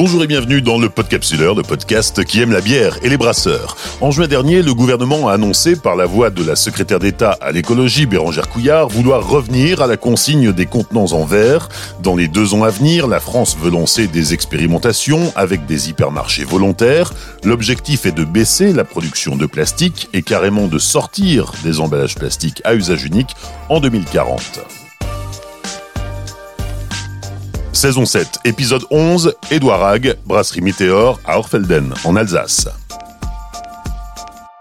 Bonjour et bienvenue dans le Podcapsuleur, le podcast qui aime la bière et les brasseurs. En juin dernier, le gouvernement a annoncé par la voix de la secrétaire d'État à l'écologie, Bérangère Couillard, vouloir revenir à la consigne des contenants en verre. Dans les deux ans à venir, la France veut lancer des expérimentations avec des hypermarchés volontaires. L'objectif est de baisser la production de plastique et carrément de sortir des emballages plastiques à usage unique en 2040. Saison 7, épisode 11, Édouard Hague, brasserie Météor à Orfelden, en Alsace.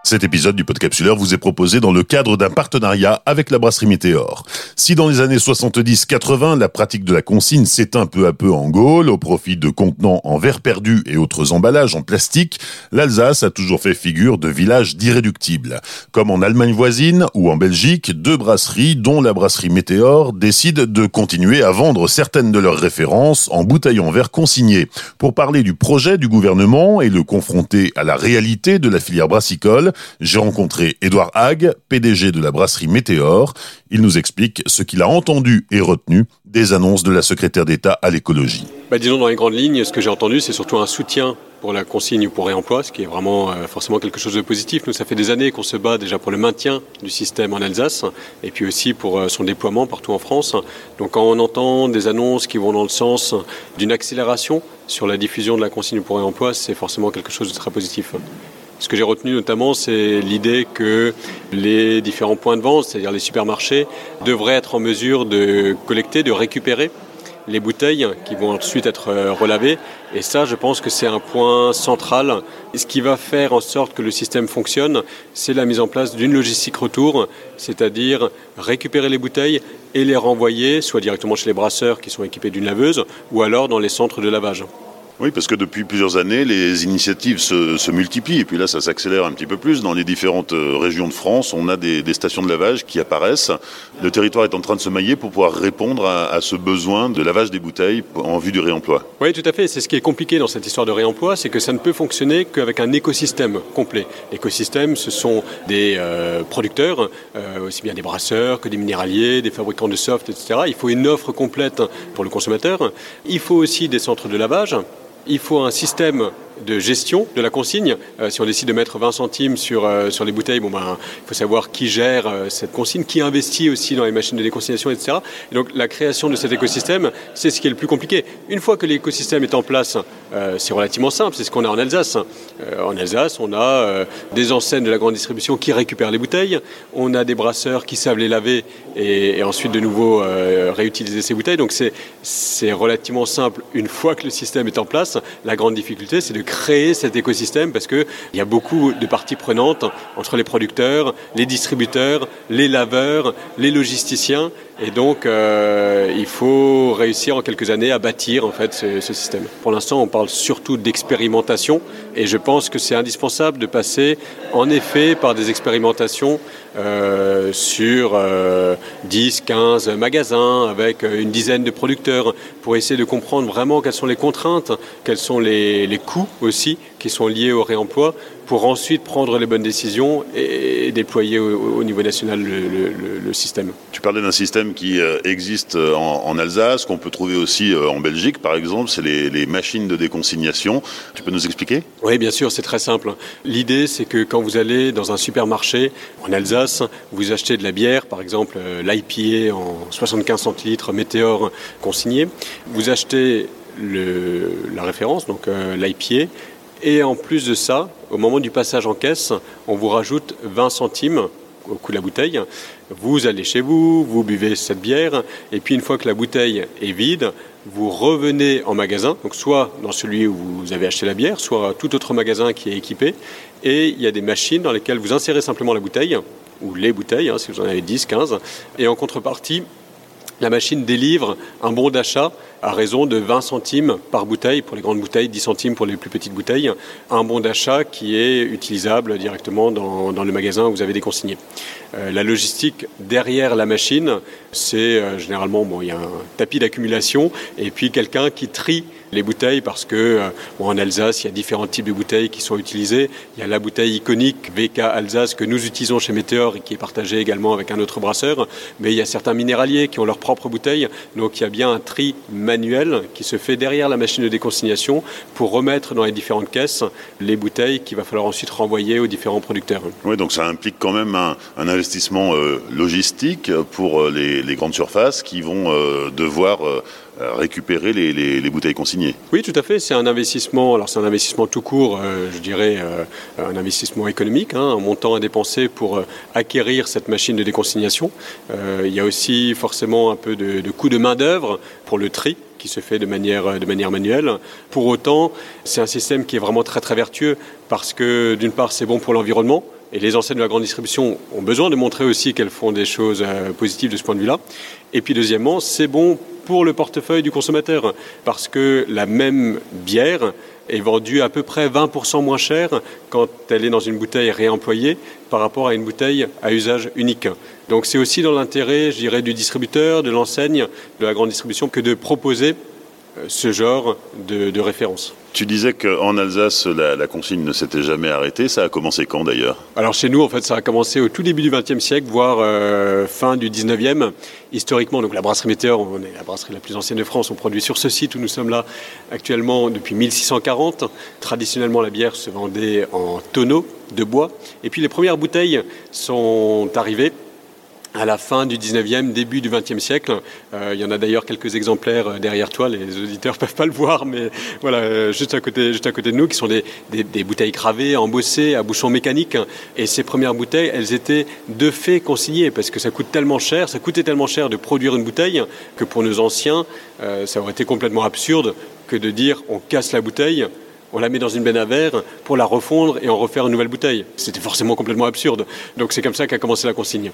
Cet épisode du Podcapsuleur vous est proposé dans le cadre d'un partenariat avec la brasserie Météor. Si dans les années 70-80, la pratique de la consigne s'éteint peu à peu en Gaule au profit de contenants en verre perdu et autres emballages en plastique, l'Alsace a toujours fait figure de village d'irréductibles. Comme en Allemagne voisine ou en Belgique, deux brasseries, dont la brasserie Météor, décident de continuer à vendre certaines de leurs références en bouteilles en verre consignées. Pour parler du projet du gouvernement et le confronter à la réalité de la filière brassicole, j'ai rencontré Édouard Hague, PDG de la brasserie Météor. Il nous explique ce qu'il a entendu et retenu des annonces de la secrétaire d'État à l'écologie. Bah, disons dans les grandes lignes, ce que j'ai entendu, c'est surtout un soutien pour la consigne ou pour réemploi, ce qui est vraiment euh, forcément quelque chose de positif. Nous, ça fait des années qu'on se bat déjà pour le maintien du système en Alsace et puis aussi pour euh, son déploiement partout en France. Donc quand on entend des annonces qui vont dans le sens d'une accélération sur la diffusion de la consigne pour réemploi, c'est forcément quelque chose de très positif. Ce que j'ai retenu notamment, c'est l'idée que les différents points de vente, c'est-à-dire les supermarchés, devraient être en mesure de collecter, de récupérer les bouteilles qui vont ensuite être euh, relavées. Et ça, je pense que c'est un point central. ce qui va faire en sorte que le système fonctionne, c'est la mise en place d'une logistique retour, c'est-à-dire récupérer les bouteilles et les renvoyer, soit directement chez les brasseurs qui sont équipés d'une laveuse, ou alors dans les centres de lavage. Oui, parce que depuis plusieurs années, les initiatives se, multiplient. Et puis là, ça s'accélère un petit peu plus. Dans les différentes euh, régions de France, on a des, stations de lavage qui apparaissent. Le territoire est en train de se mailler pour pouvoir répondre à, ce besoin de lavage des bouteilles en vue du réemploi. Oui, tout à fait. C'est ce qui est compliqué dans cette histoire de réemploi, c'est que ça ne peut fonctionner qu'avec un écosystème complet. L'écosystème, ce sont des euh, producteurs, euh, aussi bien des brasseurs que des minéraliers, des fabricants de soft, etc. Il faut une offre complète pour le consommateur. Il faut aussi des centres de lavage il faut un système de gestion de la consigne. Euh, si on décide de mettre 20 centimes sur, euh, sur les bouteilles, bon ben, il faut savoir qui gère euh, cette consigne, qui investit aussi dans les machines de déconsignation, etc. Et donc la création de cet écosystème, c'est ce qui est le plus compliqué. Une fois que l'écosystème est en place, c'est relativement simple, c'est ce qu'on a en Alsace. en Alsace, on a des enseignes de la grande distribution qui récupèrent les bouteilles, on a des brasseurs qui savent les laver et, et ensuite de nouveau réutiliser ces bouteilles. Donc c'est relativement simple une fois que le système est en place. La grande difficulté, c'est de créer cet écosystème parce qu'il y a beaucoup de parties prenantes entre les producteurs, les distributeurs, les laveurs, les logisticiens. Et donc, euh, il faut réussir en quelques années à bâtir en fait ce, système. Pour l'instant, on parle surtout d'expérimentation, et je pense que c'est indispensable de passer, en effet, par des expérimentations euh, sur 10, euh, 15 magasins avec une dizaine de producteurs pour essayer de comprendre vraiment quelles sont les contraintes, quels sont les, les coûts aussi qui sont liés au réemploi pour ensuite prendre les bonnes décisions et déployer au, niveau national le, système. Tu parlais d'un système qui euh, existe euh, en, Alsace, qu'on peut trouver aussi euh, en Belgique, par exemple, c'est les, machines de déconsignation. Tu peux nous expliquer? Oui, bien sûr, c'est très simple. L'idée, c'est que quand vous allez dans un supermarché en Alsace, vous achetez de la bière, par exemple l'IPA en 75 centilitres Météor consigné, vous achetez la référence, donc l'IPA, et en plus de ça, au moment du passage en caisse, on vous rajoute 20 centimes au coût de la bouteille. Vous allez chez vous, vous buvez cette bière, et puis une fois que la bouteille est vide, vous revenez en magasin, donc soit dans celui où vous avez acheté la bière, soit tout autre magasin qui est équipé, et il y a des machines dans lesquelles vous insérez simplement la bouteille, ou les bouteilles, hein, si vous en avez 10, 15, et en contrepartie, la machine délivre un bon d'achat à raison de 20 centimes par bouteille pour les grandes bouteilles, 10 centimes pour les plus petites bouteilles, un bon d'achat qui est utilisable directement dans, le magasin où vous avez des consignés. Euh, la logistique derrière la machine, c'est euh, généralement, bon, il y a un tapis d'accumulation et puis quelqu'un qui trie les bouteilles parce que euh, en Alsace, il y a différents types de bouteilles qui sont utilisées. Il y a la bouteille iconique VK Alsace que nous utilisons chez Météor et qui est partagée également avec un autre brasseur. Mais il y a certains minéraliers qui ont leurs propres bouteilles. Donc il y a bien un tri manuel qui se fait derrière la machine de déconsignation pour remettre dans les différentes caisses les bouteilles qu'il va falloir ensuite renvoyer aux différents producteurs. Oui, donc ça implique quand même un, investissement euh, logistique pour euh, les, grandes surfaces qui vont devoir euh, récupérer les, bouteilles consignées. Oui, tout à fait. C'est un investissement. Alors c'est un investissement tout court, euh, je dirais, euh, un investissement économique, hein, un montant à dépenser pour acquérir cette machine de déconsignation. il y a aussi forcément un peu de, de coût de main d'œuvre pour le tri qui se fait de manière, de manière manuelle. Pour autant, c'est un système qui est vraiment très très vertueux parce que d'une part c'est bon pour l'environnement, et les enseignes de la grande distribution ont besoin de montrer aussi qu'elles font des choses positives de ce point de vue-là. Et puis deuxièmement, c'est bon pour le portefeuille du consommateur, parce que la même bière est vendue à peu près 20% moins cher quand elle est dans une bouteille réemployée par rapport à une bouteille à usage unique. Donc c'est aussi dans l'intérêt, je dirais, du distributeur, de l'enseigne, de la grande distribution, que de proposer euh, ce genre de, de référence. Tu disais qu'en Alsace, la, consigne ne s'était jamais arrêtée. Ça a commencé quand d'ailleurs? Alors chez nous, en fait, ça a commencé au tout début du XXe siècle, voire euh, fin du XIXe. Historiquement, donc la brasserie Météor, on la brasserie la plus ancienne de France. On produit sur ce site où nous sommes là actuellement depuis 1640. Traditionnellement, la bière se vendait en tonneaux de bois. Et puis les premières bouteilles sont arrivées à la fin du 19e, début du 20e siècle. Euh, il y en a d'ailleurs quelques exemplaires euh, derrière toi, les auditeurs peuvent pas le voir, mais voilà, euh, juste, à côté, juste à côté de nous, qui sont des, bouteilles gravées, embossées, à bouchon mécanique. Et ces premières bouteilles, elles étaient de fait consignées, parce que ça coûte tellement cher, ça coûtait tellement cher de produire une bouteille, que pour nos anciens, ça aurait été complètement absurde que de dire on casse la bouteille, on la met dans une benne à verre pour la refondre et en refaire une nouvelle bouteille. C'était forcément complètement absurde. Donc c'est comme ça qu'a commencé la consigne.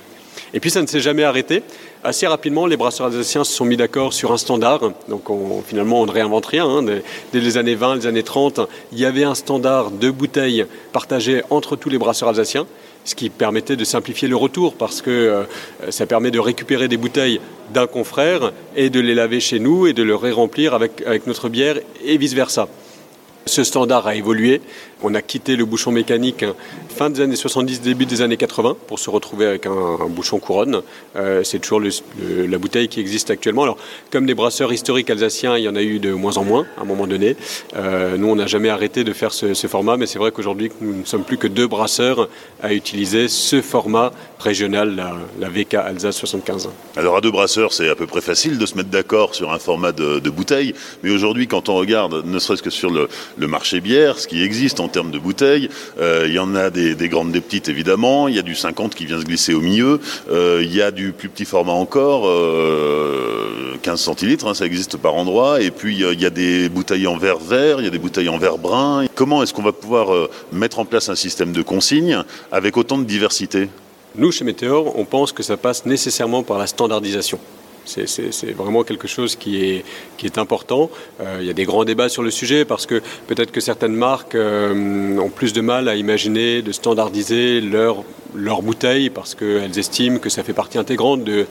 Et puis ça ne s'est jamais arrêté. Assez rapidement, les brasseurs alsaciens se sont mis d'accord sur un standard. Donc finalement, on ne réinvente rien. Hein. Dès, les années 20, les années 30, il y avait un standard de bouteilles partagé entre tous les brasseurs alsaciens ce qui permettait de simplifier le retour parce que euh, ça permet de récupérer des bouteilles d'un confrère et de les laver chez nous et de le ré-remplir avec, avec notre bière et vice-versa. Ce standard a évolué. On a quitté le bouchon mécanique fin des années 70, début des années 80 pour se retrouver avec un, bouchon couronne. Euh, c'est toujours la bouteille qui existe actuellement. Alors, comme des brasseurs historiques alsaciens, il y en a eu de moins en moins à un moment donné. Euh, nous, on n'a jamais arrêté de faire ce, format, mais c'est vrai qu'aujourd'hui, nous ne sommes plus que deux brasseurs à utiliser ce format régional, la, VK Alsace 75. Alors, à deux brasseurs, c'est à peu près facile de se mettre d'accord sur un format de, bouteille, mais aujourd'hui, quand on regarde, ne serait-ce que sur le, le marché bière, ce qui existe en termes de bouteilles. Euh, il y en a des, grandes, des petites évidemment. Il y a du 50 qui vient se glisser au milieu. Euh, il y a du plus petit format encore, 15 euh, centilitres, hein, ça existe par endroit. Et puis il y a des bouteilles en verre vert, il y a des bouteilles en verre brun. Comment est-ce qu'on va pouvoir mettre en place un système de consigne avec autant de diversité? Nous, chez Météor, on pense que ça passe nécessairement par la standardisation. C'est vraiment quelque chose qui est, important. Euh, il y a des grands débats sur le sujet parce que peut-être que certaines marques euh, ont plus de mal à imaginer de standardiser leur leurs bouteilles parce qu'elles estiment que ça fait partie intégrante de,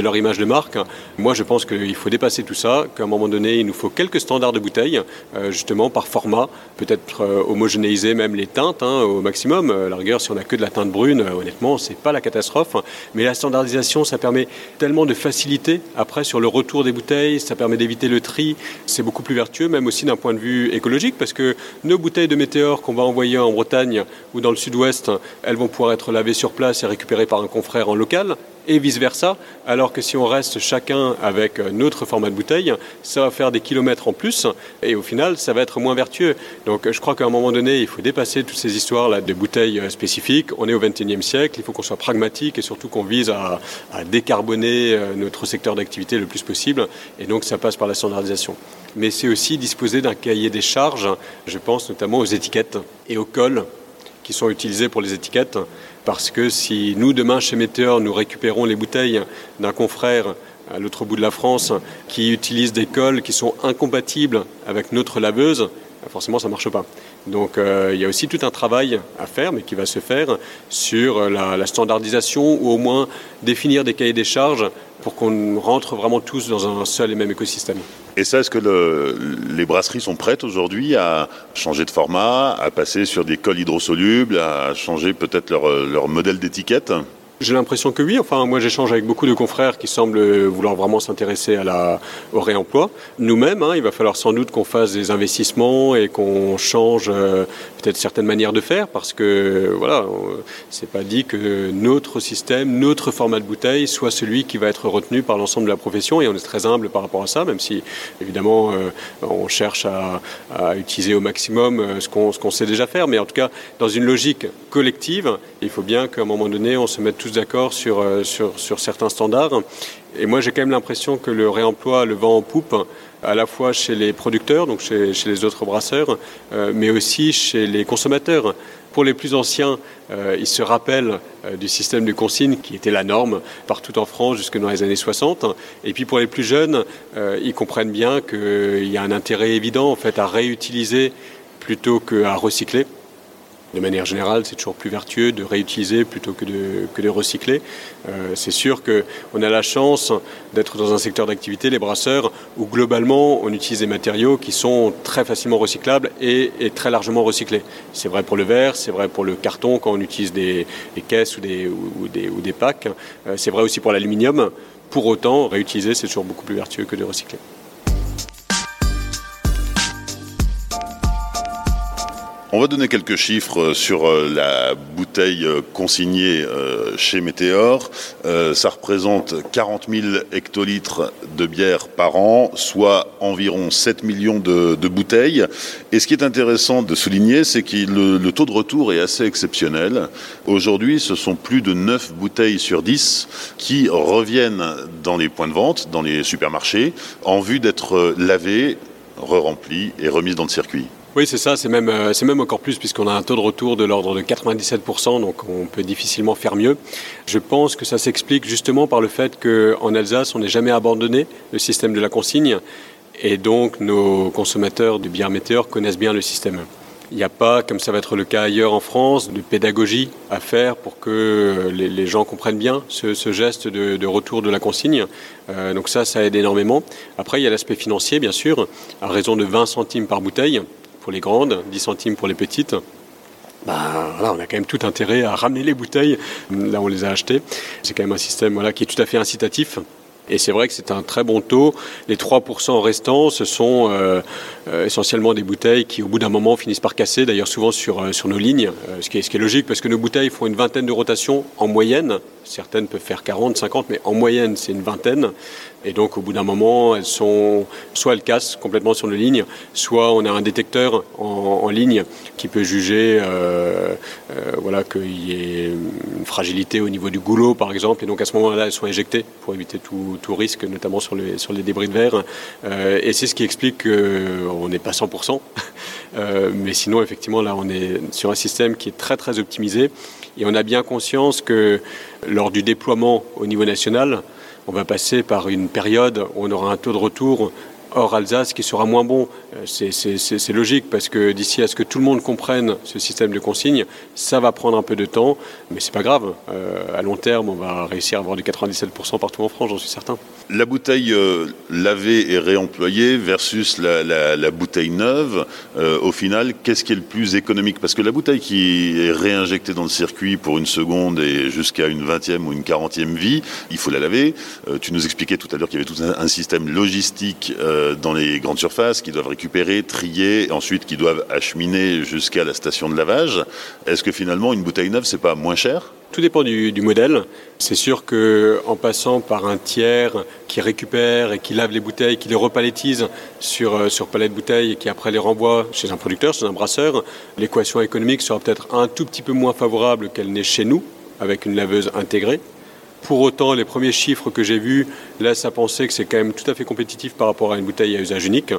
leur image de marque. Moi, je pense qu'il faut dépasser tout ça, qu'à un moment donné, il nous faut quelques standards de bouteilles, euh, justement par format, peut-être homogénéiser même les teintes hein, au maximum. Euh, la rigueur, si on n'a que de la teinte brune, honnêtement, c'est pas la catastrophe. Mais la standardisation, ça permet tellement de après sur le retour des bouteilles, ça permet d'éviter le tri, c'est beaucoup plus vertueux, même aussi d'un point de vue écologique, parce que nos bouteilles de météore qu'on va envoyer en Bretagne ou dans le sud-ouest, elles vont pouvoir être laver sur place et récupéré par un confrère en local, et vice-versa, alors que si on reste chacun avec notre format de bouteille, ça va faire des kilomètres en plus, et au final, ça va être moins vertueux. Donc je crois qu'à un moment donné, il faut dépasser toutes ces histoires-là de bouteilles spécifiques. On est au XXIe siècle, il faut qu'on soit pragmatique et surtout qu'on vise à, à décarboner euh, notre secteur d'activité le plus possible, et donc ça passe par la standardisation. Mais c'est aussi disposer d'un cahier des charges, je pense notamment aux étiquettes et aux cols qui sont utilisés pour les étiquettes. Parce que si nous, demain, chez Météor, nous récupérons les bouteilles d'un confrère à l'autre bout de la France qui utilise des cols qui sont incompatibles avec notre laveuse, forcément, ça ne marche pas. Donc euh, il y a aussi tout un travail à faire, mais qui va se faire sur la, la standardisation ou au moins définir des cahiers des charges pour qu'on rentre vraiment tous dans un seul et même écosystème. Et ça, est-ce que le, les brasseries sont prêtes aujourd'hui à changer de format, à passer sur des cols hydrosolubles, à changer peut-être leur, leur modèle d'étiquette? J'ai l'impression que oui. Enfin, moi, j'échange avec beaucoup de confrères qui semblent vouloir vraiment s'intéresser au réemploi. Nous-mêmes, hein, il va falloir sans doute qu'on fasse des investissements et qu'on change euh, peut-être certaines manières de faire parce que, voilà, c'est pas dit que notre système, notre format de bouteille soit celui qui va être retenu par l'ensemble de la profession et on est très humble par rapport à ça, même si, évidemment, euh, on cherche à, utiliser au maximum euh, ce qu'on qu sait déjà faire. Mais en tout cas, dans une logique collective, il faut bien qu'à un moment donné, on se mette tous d'accord sur, euh, sur, sur certains standards. Et moi, j'ai quand même l'impression que le réemploi le vent en poupe, à la fois chez les producteurs, donc chez, chez les autres brasseurs, euh, mais aussi chez les consommateurs. Pour les plus anciens, euh, ils se rappellent du système de consigne qui était la norme partout en France jusque dans les années 60. Et puis pour les plus jeunes, ils comprennent bien qu'il y a un intérêt évident en fait à réutiliser plutôt qu'à recycler de manière générale, c'est toujours plus vertueux de réutiliser plutôt que de, que de recycler. Euh, c'est sûr qu'on a la chance d'être dans un secteur d'activité, les brasseurs, où globalement on utilise des matériaux qui sont très facilement recyclables et, très largement recyclés. C'est vrai pour le verre, c'est vrai pour le carton quand on utilise des, des caisses ou des, ou des, ou des packs, euh, c'est vrai aussi pour l'aluminium. Pour autant, réutiliser, c'est toujours beaucoup plus vertueux que de recycler. On va donner quelques chiffres sur euh, la bouteille euh, consignée euh, chez Météor. Ça représente 40 000 hectolitres de bière par an, soit environ 7 millions de, bouteilles. Et ce qui est intéressant de souligner, c'est que le, le, taux de retour est assez exceptionnel. Aujourd'hui, ce sont plus de 9 bouteilles sur 10 qui reviennent dans les points de vente, dans les supermarchés, en vue d'être lavées, re-remplies et remises dans le circuit. Oui, c'est ça, c'est même, euh, c'est même encore plus puisqu'on a un taux de retour de l'ordre de 97%, donc on peut difficilement faire mieux. Je pense que ça s'explique justement par le fait qu'en Alsace, on n'est jamais abandonné le système de la consigne et donc nos consommateurs de bière météore connaissent bien le système. Il n'y a pas, comme ça va être le cas ailleurs en France, de pédagogie à faire pour que les, gens comprennent bien ce, geste de, de, retour de la consigne. Euh, donc ça, ça aide énormément. Après, il y a l'aspect financier, bien sûr, à raison de 20 centimes par bouteille pour les grandes, 10 centimes pour les petites. Voilà, on a quand même tout intérêt à ramener les bouteilles là où on les a achetées. C'est quand même un système qui est tout à fait incitatif. Et c'est vrai que c'est un très bon taux. Les 3% restants, ce sont euh, euh, essentiellement des bouteilles qui, au bout d'un moment, finissent par casser, d'ailleurs souvent sur, euh, nos lignes, ce qui est logique parce que nos bouteilles font une vingtaine de rotations en moyenne. Certaines peuvent faire 40, 50, mais en moyenne, c'est une vingtaine. Et donc, au bout d'un moment, elles sont, soit elles cassent complètement sur nos lignes, soit on a un détecteur en, ligne qui peut juger euh, euh, voilà, qu'il y ait une fragilité au niveau du goulot, par exemple. Et donc, à ce moment-là, elles sont éjectées pour éviter tout, risque, notamment sur les, les débris de verre. Euh, et c'est ce qui explique qu'on n'est pas 100%. euh, mais sinon, effectivement, là, on est sur un système qui est très, très optimisé. Et on a bien conscience que lors du déploiement au niveau national, on va passer par une période où on aura un taux de retour hors Alsace qui sera moins bon. Euh, C'est logique parce que d'ici à ce que tout le monde comprenne ce système de consigne, ça va prendre un peu de temps, mais c'est pas grave. Euh, à long terme, on va réussir à avoir du 97% partout en France, j'en suis certain. La bouteille euh, lavée et réemployée versus la, bouteille neuve, euh, au final, qu'est-ce qui est le plus économique? Parce que la bouteille qui est réinjectée dans le circuit pour une seconde et jusqu'à une vingtième ou une quarantième vie, il faut la laver. Euh, tu nous expliquais tout à l'heure qu'il y avait tout un, système logistique dans les grandes surfaces qui doivent récupérer, trier, ensuite qui doivent acheminer jusqu'à la station de lavage. Est-ce que finalement une bouteille neuve c'est pas moins cher? Tout dépend du, modèle. C'est sûr qu'en passant par un tiers qui récupère et qui lave les bouteilles, qui les repalétise sur, euh, sur palette bouteilles et qui après les renvoie chez un producteur, chez un brasseur, l'équation économique sera peut-être un tout petit peu moins favorable qu'elle n'est chez nous, avec une laveuse intégrée. Pour autant, les premiers chiffres que j'ai vus laissent à penser que c'est quand même tout à fait compétitif par rapport à une bouteille à usage unique.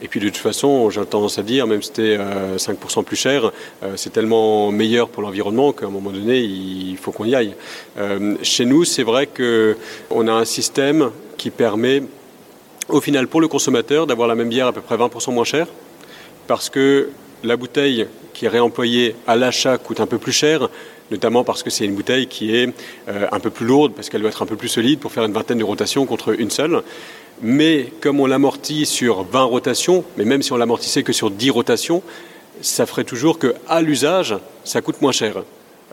Et puis de toute façon, j'ai tendance à dire, même si c'était euh, 5% plus cher, euh, c'est tellement meilleur pour l'environnement qu'à un moment donné, il faut qu'on y aille. Euh, chez nous, c'est vrai qu'on a un système qui permet, au final, pour le consommateur, d'avoir la même bière à peu près 20% moins chère, parce que la bouteille qui est réemployée à l'achat coûte un peu plus cher, notamment parce que c'est une bouteille qui est euh, un peu plus lourde, parce qu'elle doit être un peu plus solide pour faire une vingtaine de rotations contre une seule. Mais comme on l'amortit sur 20 rotations, mais même si on l'amortissait que sur 10 rotations, ça ferait toujours qu'à l'usage, ça coûte moins cher.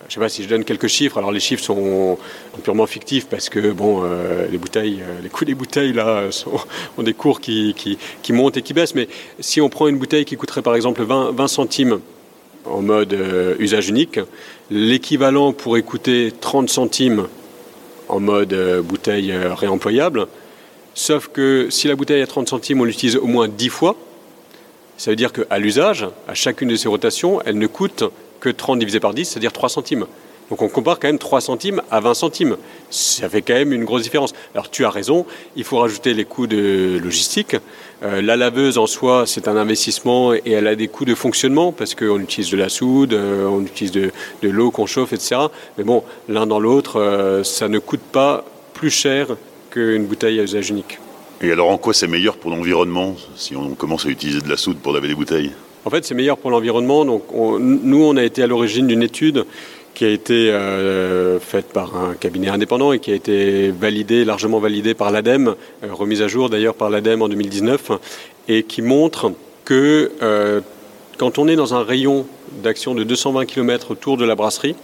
Je ne sais pas si je donne quelques chiffres. Alors les chiffres sont purement fictifs parce que bon, euh, les bouteilles, euh, les coûts des bouteilles là ont des cours qui, qui, montent et qui baissent. Mais si on prend une bouteille qui coûterait par exemple 20, 20 centimes en mode euh, usage unique, l'équivalent pourrait coûter 30 centimes en mode bouteille réemployable. Sauf que si la bouteille a 30 centimes, on l'utilise au moins 10 fois. Ça veut dire qu'à l'usage, à chacune de ces rotations, elle ne coûte que 30 divisé par 10, c'est-à-dire 3 centimes. Donc on compare quand même 3 centimes à 20 centimes. Ça fait quand même une grosse différence. Alors tu as raison, il faut rajouter les coûts de logistique. Euh, la laveuse en soi, c'est un investissement et elle a des coûts de fonctionnement parce qu'on utilise de la soude, euh, on utilise de, l'eau qu'on chauffe, etc. Mais bon, l'un dans l'autre, euh, ça ne coûte pas plus cher qu'une bouteille à usage unique. Et alors en quoi c'est meilleur pour l'environnement si on commence à utiliser de la soude pour laver les bouteilles? En fait, c'est meilleur pour l'environnement. Donc, nous, on a été à l'origine d'une étude qui a été euh, faite par un cabinet indépendant et qui a été validée, largement validée par l'ADEME, euh, remise à jour d'ailleurs par l'ADEME en 2019, et qui montre que euh, quand on est dans un rayon d'action de 220 km autour de la brasserie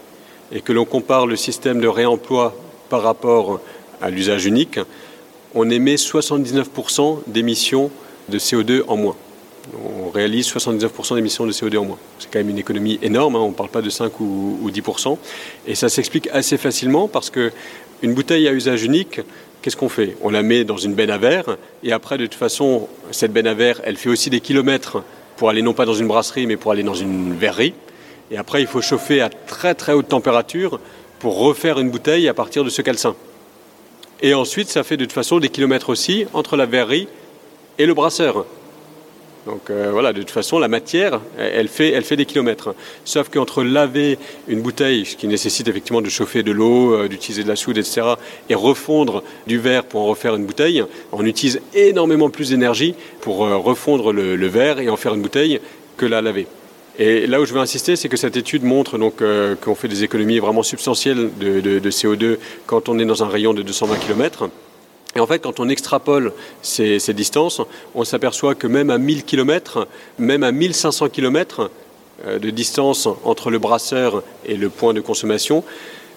et que l'on compare le système de réemploi par rapport à l'usage unique, on émet 79% d'émissions de CO2 en moins on réalise 79% d'émissions de CO2 en moins. C'est quand même une économie énorme, hein. on ne parle pas de 5 ou, 10%. Et ça s'explique assez facilement parce qu'une bouteille à usage unique, qu'est-ce qu'on fait? On la met dans une benne à verre et après, de toute façon, cette benne à verre, elle fait aussi des kilomètres pour aller non pas dans une brasserie, mais pour aller dans une verrerie. Et après, il faut chauffer à très très haute température pour refaire une bouteille à partir de ce calcin. Et ensuite, ça fait de toute façon des kilomètres aussi entre la verrerie et le brasseur. Donc euh, voilà, de toute façon, la matière, elle fait, elle des kilomètres. Sauf qu'entre laver une bouteille, ce qui nécessite effectivement de chauffer de l'eau, euh, d'utiliser de la soude, etc., et refondre du verre pour en refaire une bouteille, on utilise énormément plus d'énergie pour euh, refondre le, verre et en faire une bouteille que la laver. Et là où je veux insister, c'est que cette étude montre donc qu'on fait des économies vraiment substantielles de, de, CO2 quand on est dans un rayon de 220 km. Et en fait, quand on extrapole ces, distances, on s'aperçoit que même à 1000 km, même à 1500 km euh, de distance entre le brasseur et le point de consommation,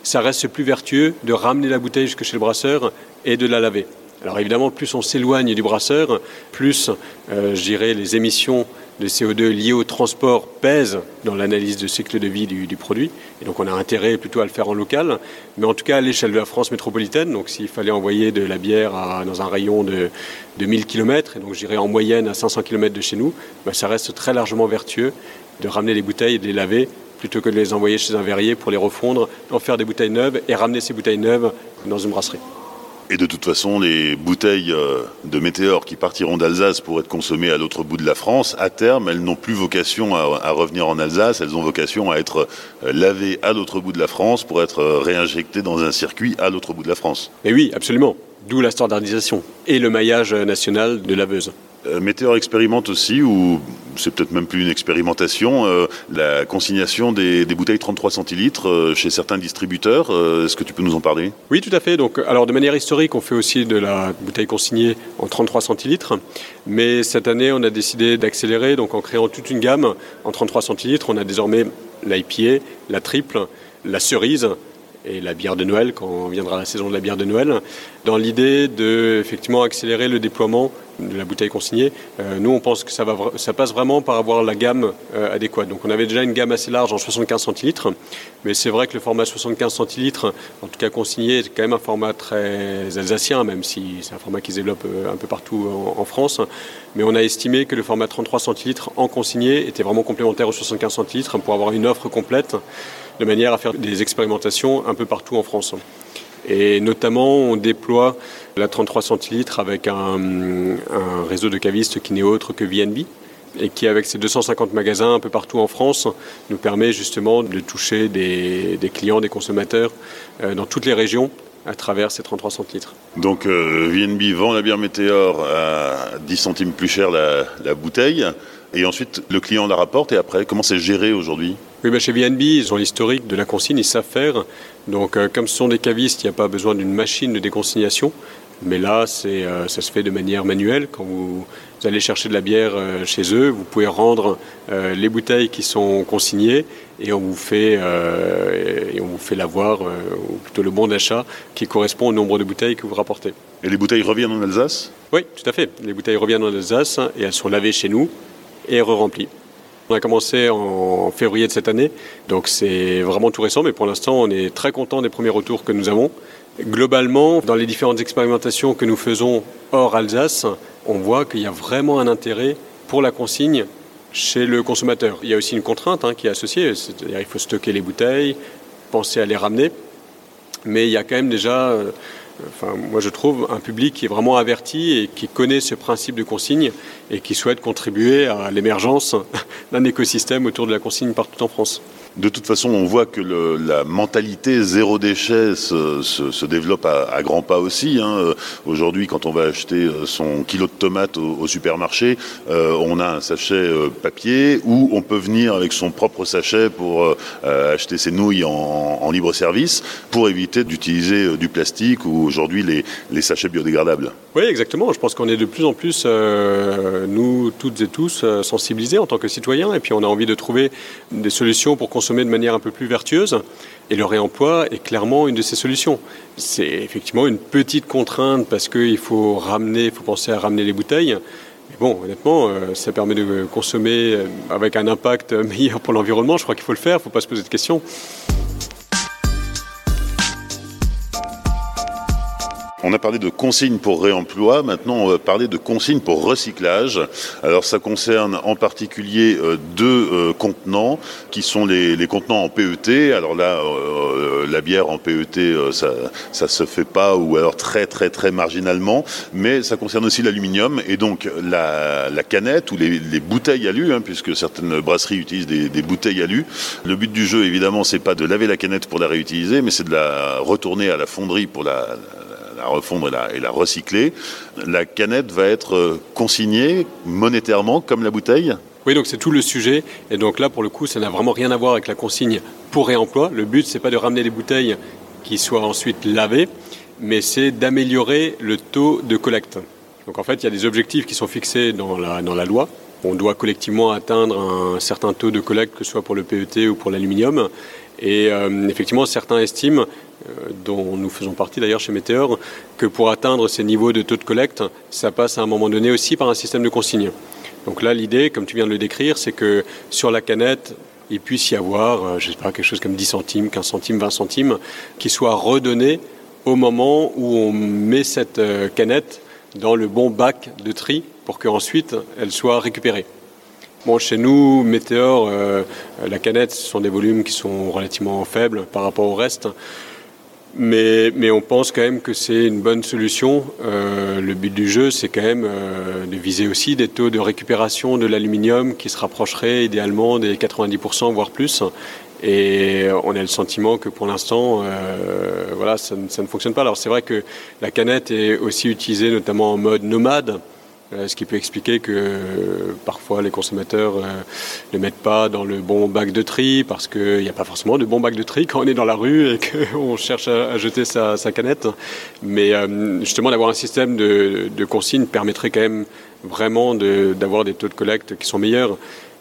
ça reste plus vertueux de ramener la bouteille jusque chez le brasseur et de la laver. Alors évidemment, plus on s'éloigne du brasseur, plus, euh, je dirais, les émissions de CO2 liées au transport pèsent dans l'analyse de cycle de vie du, produit. Et donc on a intérêt plutôt à le faire en local. Mais en tout cas, à l'échelle de la France métropolitaine, donc s'il fallait envoyer de la bière dans un rayon de, de 1000 km, et donc j'irais en moyenne à 500 km de chez nous, bah, ça reste très largement vertueux de ramener les bouteilles et de les laver plutôt que de les envoyer chez un verrier pour les refondre, en faire des bouteilles neuves et ramener ces bouteilles neuves dans une brasserie. Et de toute façon, les bouteilles euh, de météores qui partiront d'Alsace pour être consommées à l'autre bout de la France, à terme, elles n'ont plus vocation à, revenir en Alsace, elles ont vocation à être euh, lavées à l'autre bout de la France pour être euh, réinjectées dans un circuit à l'autre bout de la France. Et oui, absolument. D'où la standardisation et le maillage national de laveuse. Euh, Météor expérimente aussi, ou c'est peut-être même plus une expérimentation, euh, la consignation des, bouteilles 33 centilitres euh, chez certains distributeurs. Est-ce que tu peux nous en parler? Oui, tout à fait. Donc, alors de manière historique, on fait aussi de la bouteille consignée en 33 centilitres, mais cette année, on a décidé d'accélérer, en créant toute une gamme en 33 centilitres. On a désormais l'IPA, la triple, la cerise et la bière de Noël quand viendra la saison de la bière de Noël, dans l'idée de accélérer le déploiement de la bouteille consignée. Euh, nous, on pense que ça, passe vraiment par avoir la gamme euh, adéquate. Donc, on avait déjà une gamme assez large en 75 centilitres, mais c'est vrai que le format 75 centilitres, en tout cas consigné, est quand même un format très alsacien, même si c'est un format qui se développe euh, un peu partout en, France. Mais on a estimé que le format 33 centilitres en consigné était vraiment complémentaire au 75 centilitres pour avoir une offre complète, de manière à faire des expérimentations un peu partout en France. Et notamment, on déploie la 33 centilitres avec un, réseau de cavistes qui n'est autre que VNB et qui, avec ses 250 magasins un peu partout en France, nous permet justement de toucher des, clients, des consommateurs euh, dans toutes les régions à travers ces 33 centilitres. Donc euh, VNB vend la bière Météor à 10 centimes plus cher la, bouteille. Et ensuite le client la rapporte et après, comment c'est géré aujourd'hui? Oui, bah, chez VNB, ils ont l'historique de la consigne, ils savent faire. Donc, euh, comme ce sont des cavistes, il n'y a pas besoin d'une machine de déconsignation. Mais là, euh, ça se fait de manière manuelle. Quand vous, allez chercher de la bière euh, chez eux, vous pouvez rendre les bouteilles qui sont consignées et on vous fait, et on vous fait l'avoir, ou plutôt le bon d'achat qui correspond au nombre de bouteilles que vous rapportez. Et les bouteilles reviennent en Alsace? Oui, tout à fait. Les bouteilles reviennent en Alsace et elles sont lavées chez nous et re-remplies. On a commencé en février de cette année, donc c'est vraiment tout récent, mais pour l'instant on est très content des premiers retours que nous avons. Globalement, dans les différentes expérimentations que nous faisons hors Alsace, on voit qu'il y a vraiment un intérêt pour la consigne chez le consommateur. Il y a aussi une contrainte hein, qui est associée, c'est-à-dire il faut stocker les bouteilles, penser à les ramener, mais il y a quand même déjà euh, enfin, moi je trouve, un public qui est vraiment averti et qui connaît ce principe de consigne et qui souhaite contribuer à l'émergence d'un écosystème autour de la consigne partout en France. De toute façon, on voit que le, la mentalité zéro déchet se, se, se développe à, à, grands pas aussi. Hein. Euh, aujourd'hui, quand on va acheter euh, son kilo de tomates au, au supermarché, euh, on a un sachet euh, papier ou on peut venir avec son propre sachet pour euh, acheter ses nouilles en, en, libre service pour éviter d'utiliser du plastique ou aujourd'hui les, sachets biodégradables. Oui, exactement. Je pense qu'on est de plus en plus, nous toutes et tous, sensibilisés en tant que citoyens et puis on a envie de trouver des solutions pour consommer de manière un peu plus vertueuse. Et le réemploi est clairement une de ces solutions. C'est effectivement une petite contrainte parce qu'il faut ramener, il faut penser à ramener les bouteilles. Mais bon, honnêtement, euh, ça permet de consommer euh, avec un impact meilleur pour l'environnement. Je crois qu'il faut le faire, il ne faut pas se poser de questions. On a parlé de consignes pour réemploi, maintenant on va parler de consignes pour recyclage. Alors ça concerne en particulier euh, deux euh, contenants qui sont les, les, contenants en PET. Alors là, euh, la bière en PET, ça, ça se fait pas ou alors très très très marginalement, mais ça concerne aussi l'aluminium et donc la, la, canette ou les, les bouteilles alu, hein, puisque certaines brasseries utilisent des, des bouteilles alu. Le but du jeu, évidemment, c'est pas de laver la canette pour la réutiliser, mais c'est de la retourner à la fonderie pour la, la refondre et la, recycler. La canette va être consignée monétairement comme la bouteille? Oui, donc c'est tout le sujet. Et donc là, pour le coup, ça n'a vraiment rien à voir avec la consigne pour réemploi. Le but, c'est pas de ramener les bouteilles qui soient ensuite lavées, mais c'est d'améliorer le taux de collecte. Donc en fait, il y a des objectifs qui sont fixés dans la, dans la loi. On doit collectivement atteindre un certain taux de collecte, que ce soit pour le PET ou pour l'aluminium. Et euh, effectivement, certains estiment dont nous faisons partie d'ailleurs chez Météor, que pour atteindre ces niveaux de taux de collecte, ça passe à un moment donné aussi par un système de consigne. Donc là, l'idée, comme tu viens de le décrire, c'est que sur la canette, il puisse y avoir, je ne sais pas, quelque chose comme 10 centimes, 15 centimes, 20 centimes, qui soit redonné au moment où on met cette canette dans le bon bac de tri pour qu'ensuite elle soit récupérée. Bon, chez nous, Météor, euh, la canette, ce sont des volumes qui sont relativement faibles par rapport au reste. Mais, on pense quand même que c'est une bonne solution. Euh, le but du jeu, c'est quand même euh, de viser aussi des taux de récupération de l'aluminium qui se rapprocheraient idéalement des 90%, voire plus. Et on a le sentiment que pour l'instant, euh, voilà, ça, ne fonctionne pas. Alors c'est vrai que la canette est aussi utilisée notamment en mode nomade. Euh, ce qui peut expliquer que euh, parfois les consommateurs euh, ne mettent pas dans le bon bac de tri parce qu'il n'y a pas forcément de bon bac de tri quand on est dans la rue et qu'on cherche à, jeter sa, sa, canette. Mais justement, d'avoir un système de, de consigne permettrait quand même vraiment d'avoir de, des taux de collecte qui sont meilleurs.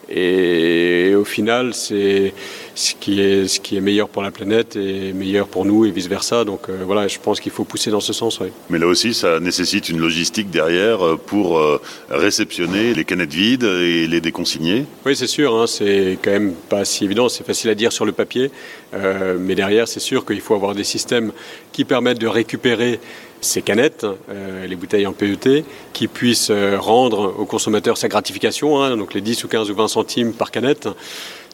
Et au final, c'est ce qui est ce qui est meilleur pour la planète et meilleur pour nous et vice versa. Donc euh, voilà, je pense qu'il faut pousser dans ce sens. Ouais. Mais là aussi, ça nécessite une logistique derrière euh, pour euh, réceptionner les canettes vides et les déconsigner. Oui, c'est sûr. Hein, c'est quand même pas si évident. C'est facile à dire sur le papier, euh, mais derrière, c'est sûr qu'il faut avoir des systèmes qui permettent de récupérer ces canettes, euh, les bouteilles en PET, qui puissent euh, rendre au consommateur sa gratification, hein, donc les 10 ou 15 ou 20 centimes par canette.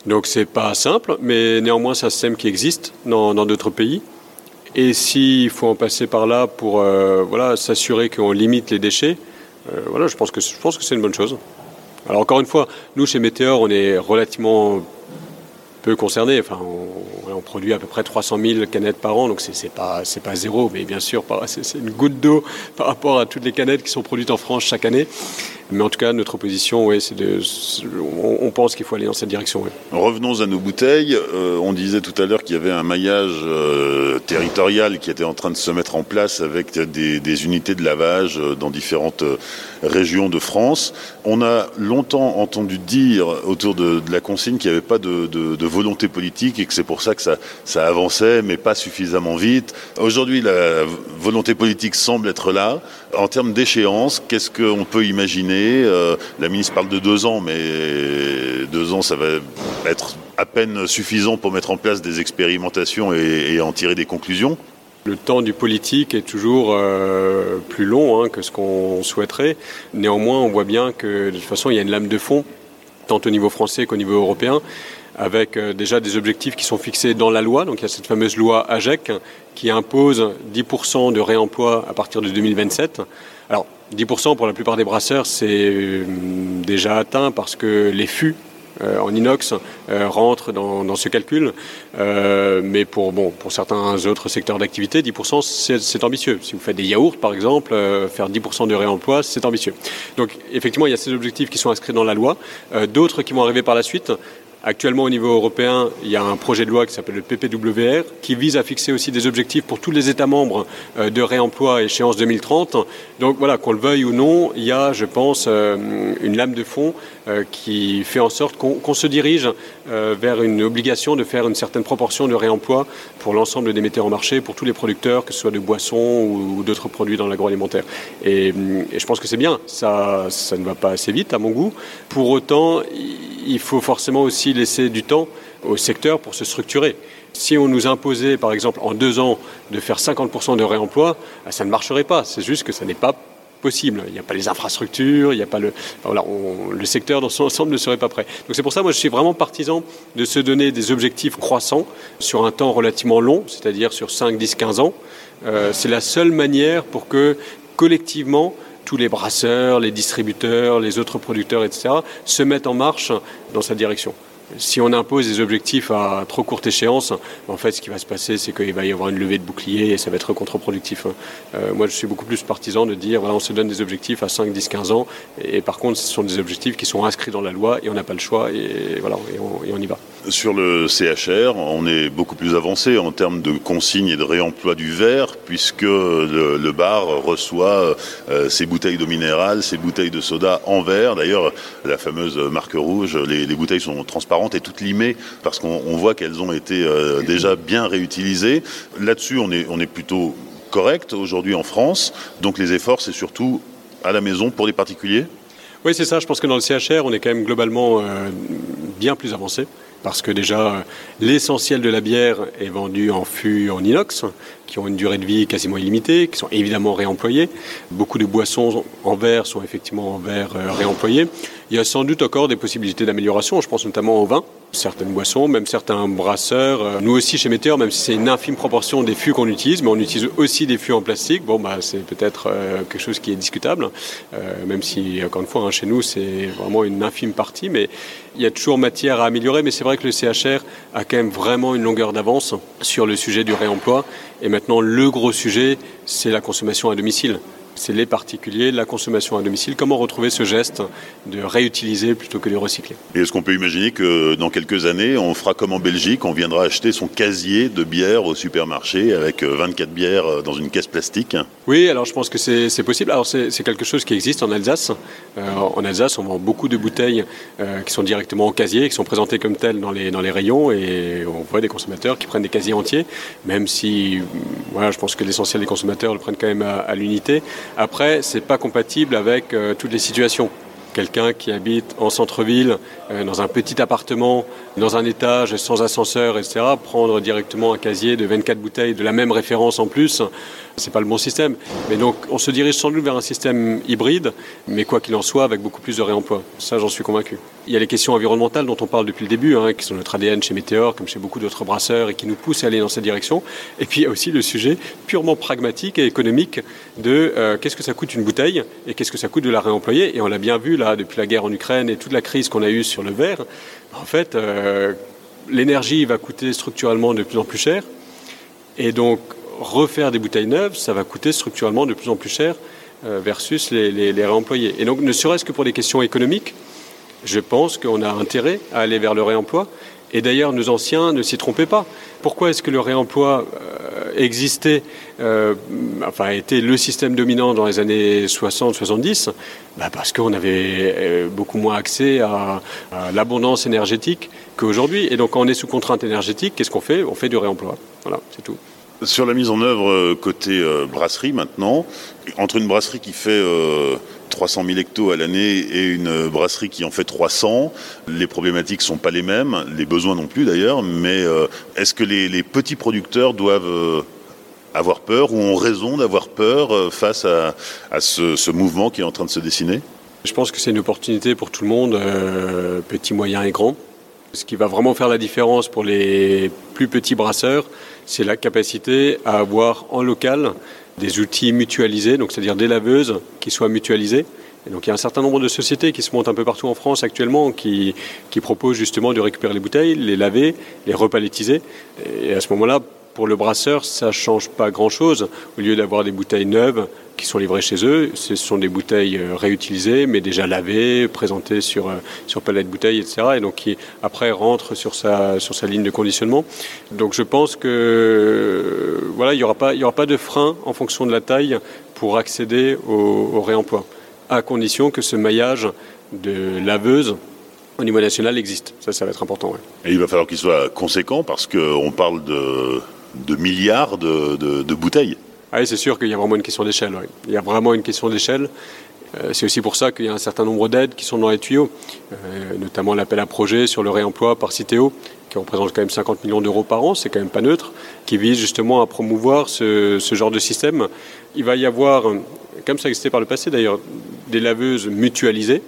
Donc c'est pas simple, mais néanmoins c'est un système qui existe dans d'autres pays. Et s'il faut en passer par là pour euh, voilà, s'assurer qu'on limite les déchets, voilà, je pense que je pense que c'est une bonne chose. Alors encore une fois, nous chez Météor, on est relativement peu concernés. Enfin, produit à peu près 300 000 canettes par an, donc c'est pas c'est pas zéro, mais bien sûr, c'est une goutte d'eau par rapport à toutes les canettes qui sont produites en France chaque année. Mais en tout cas, notre position, de, on, pense qu'il faut aller dans cette direction. Revenons à nos bouteilles. Euh, on disait tout à l'heure qu'il y avait un maillage euh, territorial qui était en train de se mettre en place avec des, unités de lavage euh, dans différentes régions de France. On a longtemps entendu dire autour de, la consigne qu'il n'y avait pas de, volonté politique et que c'est pour ça que ça, ça avançait, mais pas suffisamment vite. Aujourd'hui, la volonté politique semble être là. En termes d'échéance, qu'est-ce qu'on peut imaginer? Euh, La ministre parle de deux ans, mais deux ans, ça va être à peine suffisant pour mettre en place des expérimentations et, en tirer des conclusions. Le temps du politique est toujours euh, plus long hein, que ce qu'on souhaiterait. Néanmoins, on voit bien que de toute façon, il y a une lame de fond, tant au niveau français qu'au niveau européen avec euh, déjà des objectifs qui sont fixés dans la loi. Donc il y a cette fameuse loi AGEC qui impose 10% de réemploi à partir de 2027. Alors 10% pour la plupart des brasseurs, c'est euh, déjà atteint parce que les fûts euh, en inox rentrent dans, ce calcul. mais pour, bon, pour certains autres secteurs d'activité, 10% c'est ambitieux. Si vous faites des yaourts par exemple, faire 10% de réemploi, c'est ambitieux. Donc effectivement, il y a ces objectifs qui sont inscrits dans la loi. D'autres qui vont arriver par la suite. Actuellement, au niveau européen, il y a un projet de loi qui s'appelle le PPWR, qui vise à fixer aussi des objectifs pour tous les États membres euh, de réemploi à échéance 2030. Donc voilà, qu'on le veuille ou non, il y a, je pense, euh, une lame de fond euh, qui fait en sorte qu'on se dirige vers une obligation de faire une certaine proportion de réemploi pour l'ensemble des metteurs en marché, pour tous les producteurs, que ce soit de boissons ou, d'autres produits dans l'agroalimentaire. Et, je pense que c'est bien. Ça, ça ne va pas assez vite, à mon goût. Pour autant, il faut forcément aussi laisser du temps au secteur pour se structurer. Si on nous imposait, par exemple, en deux ans, de faire 50% de réemploi, ah, ça ne marcherait pas. C'est juste que ça n'est pas possible. Il n'y a pas les infrastructures, il n'y a pas le. voilà, le secteur dans son ensemble ne serait pas prêt. Donc c'est pour ça, moi, je suis vraiment partisan de se donner des objectifs croissants sur un temps relativement long, c'est-à-dire sur 5, 10, 15 ans. Euh, c'est la seule manière pour que collectivement tous les brasseurs, les distributeurs, les autres producteurs, etc., se mettent en marche dans cette direction si on impose des objectifs à trop courte échéance, en fait, ce qui va se passer, c'est qu'il va y avoir une levée de bouclier et ça va être contre-productif. Hein. Euh, moi, je suis beaucoup plus partisan de dire, voilà, on se donne des objectifs à 5, 10, 15 ans, et, par contre, ce sont des objectifs qui sont inscrits dans la loi et on n'a pas le choix, et voilà, et on, y va. Sur le CHR, on est beaucoup plus avancé en termes de consignes et de réemploi du verre, puisque le, bar reçoit euh, ses bouteilles d'eau minérale, ses bouteilles de soda en verre. D'ailleurs, la fameuse marque rouge, les bouteilles sont transparentes et toutes limées parce qu'on voit qu'elles ont été euh, déjà bien réutilisées. Là-dessus, on est, on est plutôt correct aujourd'hui en France. Donc les efforts, c'est surtout à la maison pour les particuliers? Oui, c'est ça. Je pense que dans le CHR, on est quand même globalement euh, bien plus avancé parce que déjà l'essentiel de la bière est vendu en fût en inox, qui ont une durée de vie quasiment illimitée, qui sont évidemment réemployés. Beaucoup de boissons en verre sont effectivement en verre euh, réemployés. Il y a sans doute encore des possibilités d'amélioration, je pense notamment au vin, certaines boissons, même certains brasseurs. Euh, nous aussi chez Météor, même si c'est une infime proportion des fûts qu'on utilise, mais on utilise aussi des fûts en plastique. Bon, bah, c'est peut-être euh, quelque chose qui est discutable, même si, encore une fois, hein, chez nous, c'est vraiment une infime partie, mais il y a toujours matière à améliorer. Mais c'est vrai que le CHR a quand même vraiment une longueur d'avance sur le sujet du réemploi. Maintenant, le gros sujet, c'est la consommation à domicile c'est les particuliers, la consommation à domicile. Comment retrouver ce geste de réutiliser plutôt que de recycler? Et est-ce qu'on peut imaginer que dans quelques années, on fera comme en Belgique, on viendra acheter son casier de bière au supermarché avec 24 euh, bières euh, dans une caisse plastique? Oui, alors je pense que c'est possible. Alors c'est quelque chose qui existe en Alsace. Euh, en Alsace, on vend beaucoup de bouteilles qui sont directement au casier, qui sont présentées comme telles dans les, dans les rayons et on voit des consommateurs qui prennent des casiers entiers, même si voilà, je pense que l'essentiel des consommateurs le prennent quand même à l'unité. Après, c'est pas compatible avec euh, toutes les situations. Quelqu'un qui habite en centre-ville, euh, dans un petit appartement, dans un étage, sans ascenseur, etc., prendre directement un casier de 24 bouteilles de la même référence en plus, c'est pas le bon système. Mais donc, on se dirige sans doute vers un système hybride, mais quoi qu'il en soit, avec beaucoup plus de réemploi. Ça, j'en suis convaincu. Il y a les questions environnementales dont on parle depuis le début, hein, qui sont notre ADN chez Météor, comme chez beaucoup d'autres brasseurs, et qui nous poussent à aller dans cette direction. Et puis, il y a aussi le sujet purement pragmatique et économique de euh, qu'est-ce que ça coûte une bouteille et qu'est-ce que ça coûte de la réemployer. Et on l'a bien vu, là, depuis la guerre en Ukraine et toute la crise qu'on a eue sur le verre. En fait, euh, l'énergie va coûter structurellement de plus en plus cher. Et donc, refaire des bouteilles neuves, ça va coûter structurellement de plus en plus cher versus les, les, les réemployés. Et donc, ne serait-ce que pour des questions économiques, je pense qu'on a intérêt à aller vers le réemploi. Et d'ailleurs, nos anciens ne s'y trompaient pas. Pourquoi est-ce que le réemploi euh, existait, euh, enfin, était le système dominant dans les années 60-70 bah Parce qu'on avait euh, beaucoup moins accès à, à l'abondance énergétique qu'aujourd'hui. Et donc, quand on est sous contrainte énergétique, qu'est-ce qu'on fait? On fait du réemploi. Voilà, c'est tout. Sur la mise en œuvre côté brasserie maintenant, entre une brasserie qui fait 300 000 hectos à l'année et une brasserie qui en fait 300. Les problématiques sont pas les mêmes, les besoins non plus d'ailleurs, mais euh, est-ce que les, petits producteurs doivent euh, avoir peur ou ont raison d'avoir peur euh, face à, ce, mouvement qui est en train de se dessiner? Je pense que c'est une opportunité pour tout le monde, euh, petits, moyens et grands. Ce qui va vraiment faire la différence pour les plus petits brasseurs, c'est la capacité à avoir en local des outils mutualisés, donc c'est-à-dire des laveuses qui soient mutualisées. Et donc il y a un certain nombre de sociétés qui se montent un peu partout en France actuellement qui, qui proposent justement de récupérer les bouteilles, les laver, les repalettiser. Et à ce moment-là, pour le brasseur, ça ne change pas grand-chose. Au lieu d'avoir des bouteilles neuves qui sont livrées chez eux, ce sont des bouteilles euh, réutilisées, mais déjà lavées, présentées sur, euh, sur palette bouteilles, etc. Et donc qui après rentrent sur sa, sur sa ligne de conditionnement. Donc je pense que voilà, il n'y aura, pas, aura pas de frein en fonction de la taille pour accéder au, réemploi, à condition que ce maillage de laveuse au niveau national existe. Ça, ça va être important. Il va falloir qu'il soit conséquent parce qu'on parle de de milliards de, bouteilles. Ah c'est sûr qu'il y a vraiment une question d'échelle. Il y a vraiment une question d'échelle. Euh, c'est aussi pour ça qu'il y a un certain nombre d'aides qui sont dans les tuyaux, euh, notamment l'appel à projet sur le réemploi par Citeo, qui représente quand même 50 millions d'euros par an, c'est quand même pas neutre, qui vise justement à promouvoir ce, genre de système. Il va y avoir, comme ça existait par le passé d'ailleurs, des laveuses mutualisées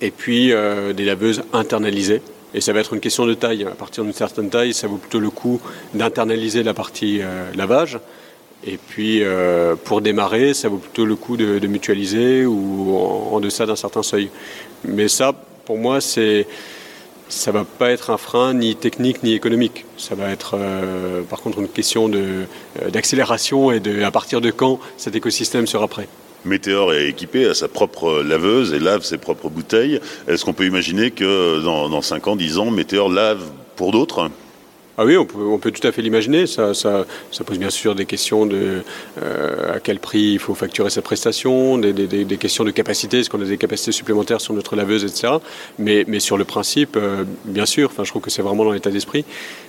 et puis euh, des laveuses internalisées. Et ça va être une question de taille. À partir d'une certaine taille, ça vaut plutôt le coup d'internaliser la partie euh, lavage. Et puis, euh, pour démarrer, ça vaut plutôt le coup de, mutualiser ou en, en deçà d'un certain seuil. Mais ça, pour moi, c'est ça va pas être un frein ni technique ni économique. Ça va être euh, par contre une question d'accélération et de à partir de quand cet écosystème sera prêt. Météor est équipé à sa propre laveuse et lave ses propres bouteilles. Est-ce qu'on peut imaginer que dans, dans 5 ans, 10 ans, Météor lave pour d'autres? Ah oui, on peut, tout à fait l'imaginer. Ça, pose bien sûr des questions de euh, à quel prix il faut facturer sa prestation, des, questions de capacité, est-ce qu'on a des capacités supplémentaires sur notre laveuse, etc. Mais, sur le principe, euh, bien sûr, je trouve que c'est vraiment dans l'état d'esprit.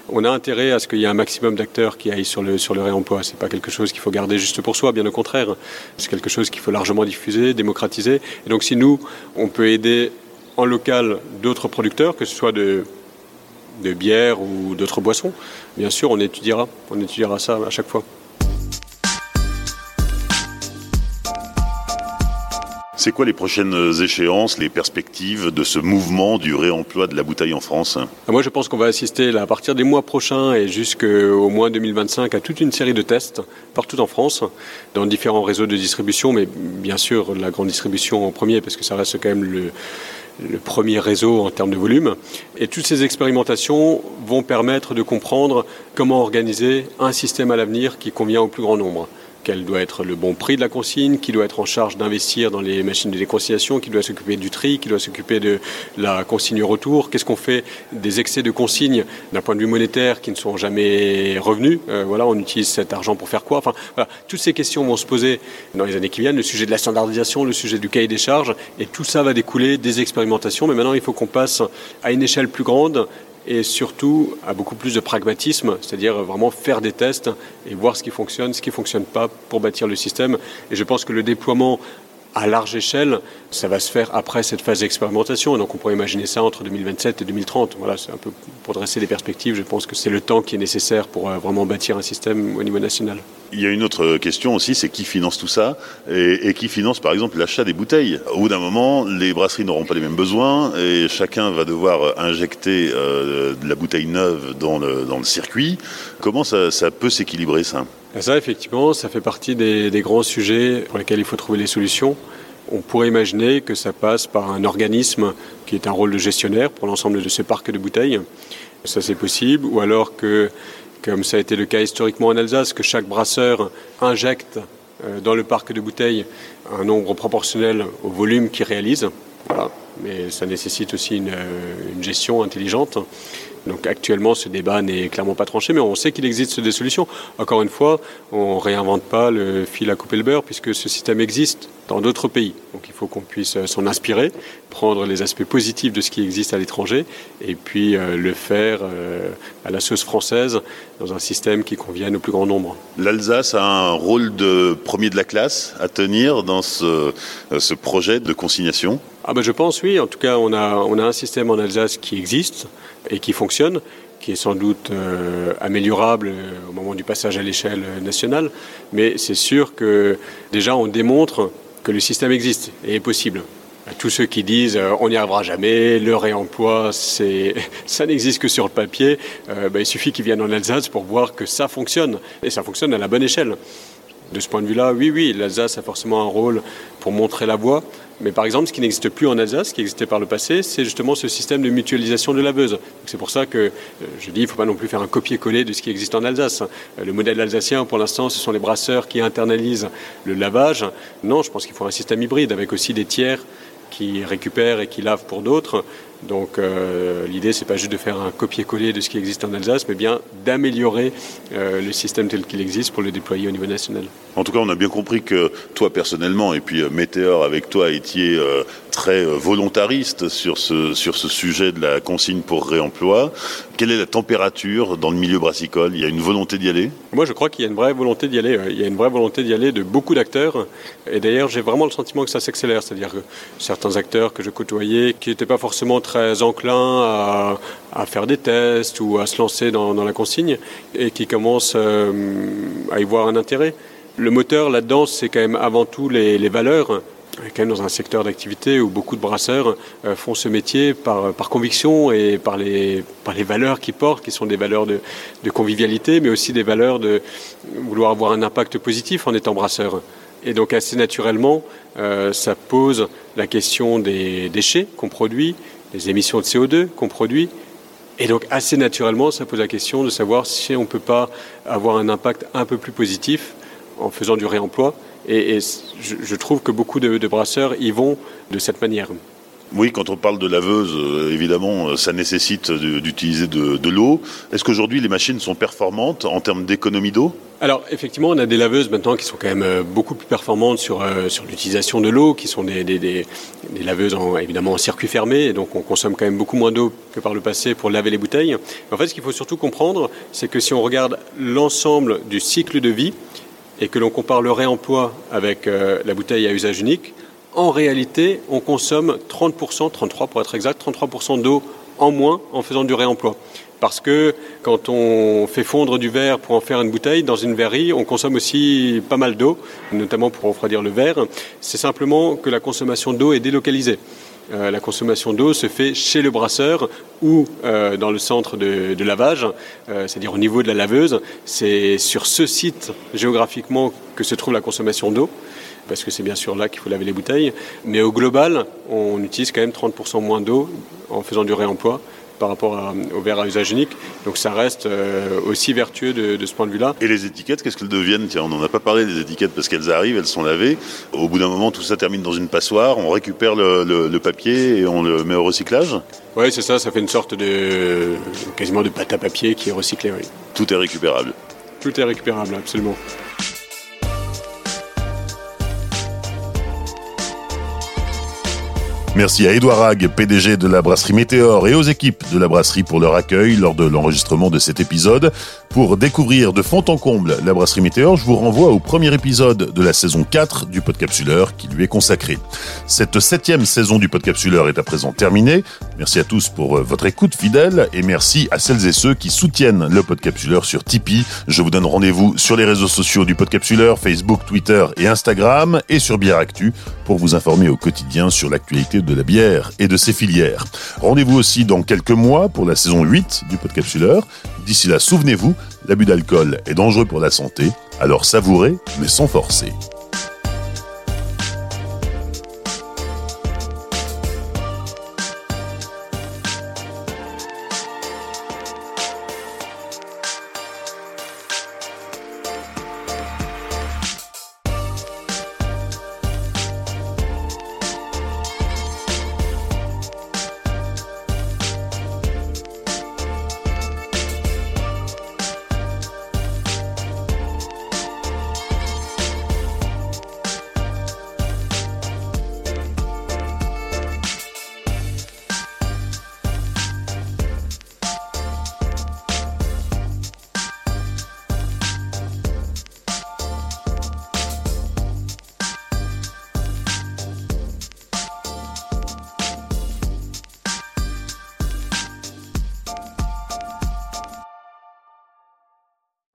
On a intérêt à ce qu'il y ait un maximum d'acteurs qui aillent sur le, sur le réemploi. C'est pas quelque chose qu'il faut garder juste pour soi, bien au contraire. C'est quelque chose qu'il faut largement diffuser, démocratiser. Et donc si nous, on peut aider en local d'autres producteurs, que ce soit de de bière ou d'autres boissons, bien sûr, on étudiera, on étudiera ça à chaque fois. C'est quoi les prochaines échéances, les perspectives de ce mouvement du réemploi de la bouteille en France? Moi, je pense qu'on va assister là, à partir des mois prochains et jusqu'au mois 2025 à toute une série de tests partout en France, dans différents réseaux de distribution, mais bien sûr la grande distribution en premier, parce que ça reste quand même le, le premier réseau en termes de volume. Et toutes ces expérimentations vont permettre de comprendre comment organiser un système à l'avenir qui convient au plus grand nombre quel doit être le bon prix de la consigne, qui doit être en charge d'investir dans les machines de déconciliation, qui doit s'occuper du tri, qui doit s'occuper de la consigne retour, qu'est-ce qu'on fait des excès de consigne d'un point de vue monétaire qui ne sont jamais revenus, euh, voilà, on utilise cet argent pour faire quoi? Enfin, toutes ces questions vont se poser dans les années qui viennent, le sujet de la standardisation, le sujet du cahier des charges, et tout ça va découler des expérimentations, mais maintenant il faut qu'on passe à une échelle plus grande et surtout à beaucoup plus de pragmatisme, c'est-à-dire vraiment faire des tests et voir ce qui fonctionne, ce qui ne fonctionne pas pour bâtir le système. Et je pense que le déploiement à large échelle, ça va se faire après cette phase d'expérimentation. Donc on pourrait imaginer ça entre 2027 et 2030. Voilà, c'est un peu pour dresser des perspectives. Je pense que c'est le temps qui est nécessaire pour vraiment bâtir un système au niveau national. Il y a une autre question aussi, c'est qui finance tout ça et, et qui finance par exemple l'achat des bouteilles? Au bout d'un moment, les brasseries n'auront pas les mêmes besoins et chacun va devoir injecter euh, de la bouteille neuve dans le, dans le circuit. Comment ça, ça peut s'équilibrer ça? Ça, effectivement, ça fait partie des, des, grands sujets pour lesquels il faut trouver les solutions. On pourrait imaginer que ça passe par un organisme qui est un rôle de gestionnaire pour l'ensemble de ce parc de bouteilles. Ça, c'est possible. Ou alors que, comme ça a été le cas historiquement en Alsace, que chaque brasseur injecte dans le parc de bouteilles un nombre proportionnel au volume qu'ils réalisent. Mais ça nécessite aussi une, une gestion intelligente. Donc actuellement, ce débat n'est clairement pas tranché, mais on sait qu'il existe des solutions. Encore une fois, on ne réinvente pas le fil à couper le beurre, puisque ce système existe dans d'autres pays. Donc il faut qu'on puisse euh, s'en inspirer, prendre les aspects positifs de ce qui existe à l'étranger, et puis euh, le faire euh, à la sauce française, dans un système qui convienne au plus grand nombre. L'Alsace a un rôle de premier de la classe à tenir dans ce, ce projet de consignation? Ah ben Je pense oui. En tout cas, on a, on a un système en Alsace qui existe et qui fonctionne, qui est sans doute euh, améliorable euh, au moment du passage à l'échelle nationale. Mais c'est sûr que déjà on démontre que le système existe et est possible. Tous ceux qui disent euh, on n'y arrivera jamais, le réemploi, ça n'existe que sur le papier, ben, il suffit qu'ils viennent en Alsace pour voir que ça fonctionne. Et ça fonctionne à la bonne échelle. De ce point de vue-là, oui, oui, l'Alsace a forcément un rôle pour montrer la voie. Mais par exemple, ce qui n'existe plus en Alsace, ce qui existait par le passé, c'est justement ce système de mutualisation de laveuse. C'est pour ça que euh, je dis, il ne faut pas non plus faire un copier-coller de ce qui existe en Alsace. Euh, le modèle alsacien, pour l'instant, ce sont les brasseurs qui internalisent le lavage. Non, je pense qu'il faut un système hybride avec aussi des tiers qui récupèrent et qui lavent pour d'autres. Donc euh, l'idée, c'est pas juste de faire un copier-coller de ce qui existe en Alsace, mais bien d'améliorer euh, le système tel qu'il existe pour le déployer au niveau national. En tout cas, on a bien compris que toi personnellement, et puis euh, Météor avec toi, étiez très volontariste sur ce, sur ce sujet de la consigne pour réemploi. Quelle est la température dans le milieu brassicole? Il y a une volonté d'y aller? Moi, je crois qu'il y a une vraie volonté d'y aller. Il y a une vraie volonté d'y aller de beaucoup d'acteurs. Et d'ailleurs, j'ai vraiment le sentiment que ça s'accélère. C'est-à-dire que certains acteurs que je côtoyais, qui n'étaient pas forcément très enclins à, faire des tests ou à se lancer dans, la consigne, et qui commencent euh, à y voir un intérêt. Le moteur là-dedans, c'est quand même avant tout les, les valeurs quand même dans un secteur d'activité où beaucoup de brasseurs euh, font ce métier par, par conviction et par les, valeurs qu'ils portent, qui sont des valeurs de, de, convivialité, mais aussi des valeurs de vouloir avoir un impact positif en étant brasseur. Et donc assez naturellement, euh, ça pose la question des déchets qu'on produit, des émissions de CO2 qu'on produit. Et donc assez naturellement, ça pose la question de savoir si on ne peut pas avoir un impact un peu plus positif en faisant du réemploi et, je, trouve que beaucoup de, brasseurs y vont de cette manière. Oui, quand on parle de laveuse, euh, évidemment, euh, ça nécessite d'utiliser de, l'eau. Est-ce qu'aujourd'hui les machines sont performantes en termes d'économie d'eau? Alors effectivement, on a des laveuses maintenant qui sont quand même euh, beaucoup plus performantes sur, sur l'utilisation de l'eau, qui sont des, des, laveuses en, évidemment en circuit fermé, et donc on consomme quand même beaucoup moins d'eau que par le passé pour laver les bouteilles. En fait, ce qu'il faut surtout comprendre, c'est que si on regarde l'ensemble du cycle de vie, et que l'on compare le réemploi avec euh, la bouteille à usage unique, en réalité, on consomme 30%, 33 pour être exact, 33% d'eau en moins en faisant du réemploi. Parce que quand on fait fondre du verre pour en faire une bouteille, dans une verrerie, on consomme aussi pas mal d'eau, notamment pour refroidir le verre. C'est simplement que la consommation d'eau est délocalisée. Euh, la consommation d'eau se fait chez le brasseur ou euh, dans le centre de, lavage, euh, c'est-à-dire au niveau de la laveuse. C'est sur ce site géographiquement que se trouve la consommation d'eau parce que c'est bien sûr là qu'il faut laver les bouteilles. Mais au global, on utilise quand même 30% moins d'eau en faisant du réemploi par rapport au verre à usage unique. Donc ça reste euh, aussi vertueux de, ce point de vue-là. Et les étiquettes, qu'est-ce qu'elles deviennent? Tiens, on n'en a pas parlé des étiquettes parce qu'elles arrivent, elles sont lavées. Au bout d'un moment, tout ça termine dans une passoire, on récupère le, papier et on le met au recyclage? Oui, c'est ça, ça fait une sorte de quasiment de pâte à papier qui est recyclée. Oui. Tout est récupérable Tout est récupérable, absolument. Merci à Edouard Hague, PDG de la brasserie Météor et aux équipes de la brasserie pour leur accueil lors de l'enregistrement de cet épisode. Pour découvrir de fond en comble la brasserie Météor, je vous renvoie au premier épisode de la saison 4 du Podcapsuleur qui lui est consacré. Cette septième saison du Podcapsuleur est à présent terminée. Merci à tous pour euh, votre écoute fidèle et merci à celles et ceux qui soutiennent le Podcapsuleur sur Tipeee. Je vous donne rendez-vous sur les réseaux sociaux du Podcapsuleur, Facebook, Twitter et Instagram et sur Bière Actu vous informer au quotidien sur l'actualité de la bière et de ses filières. Rendez-vous aussi dans quelques mois pour la saison 8 du Podcapsuleur. D'ici là, souvenez-vous, l'abus d'alcool est dangereux pour la santé, alors savourez, mais sans forcer.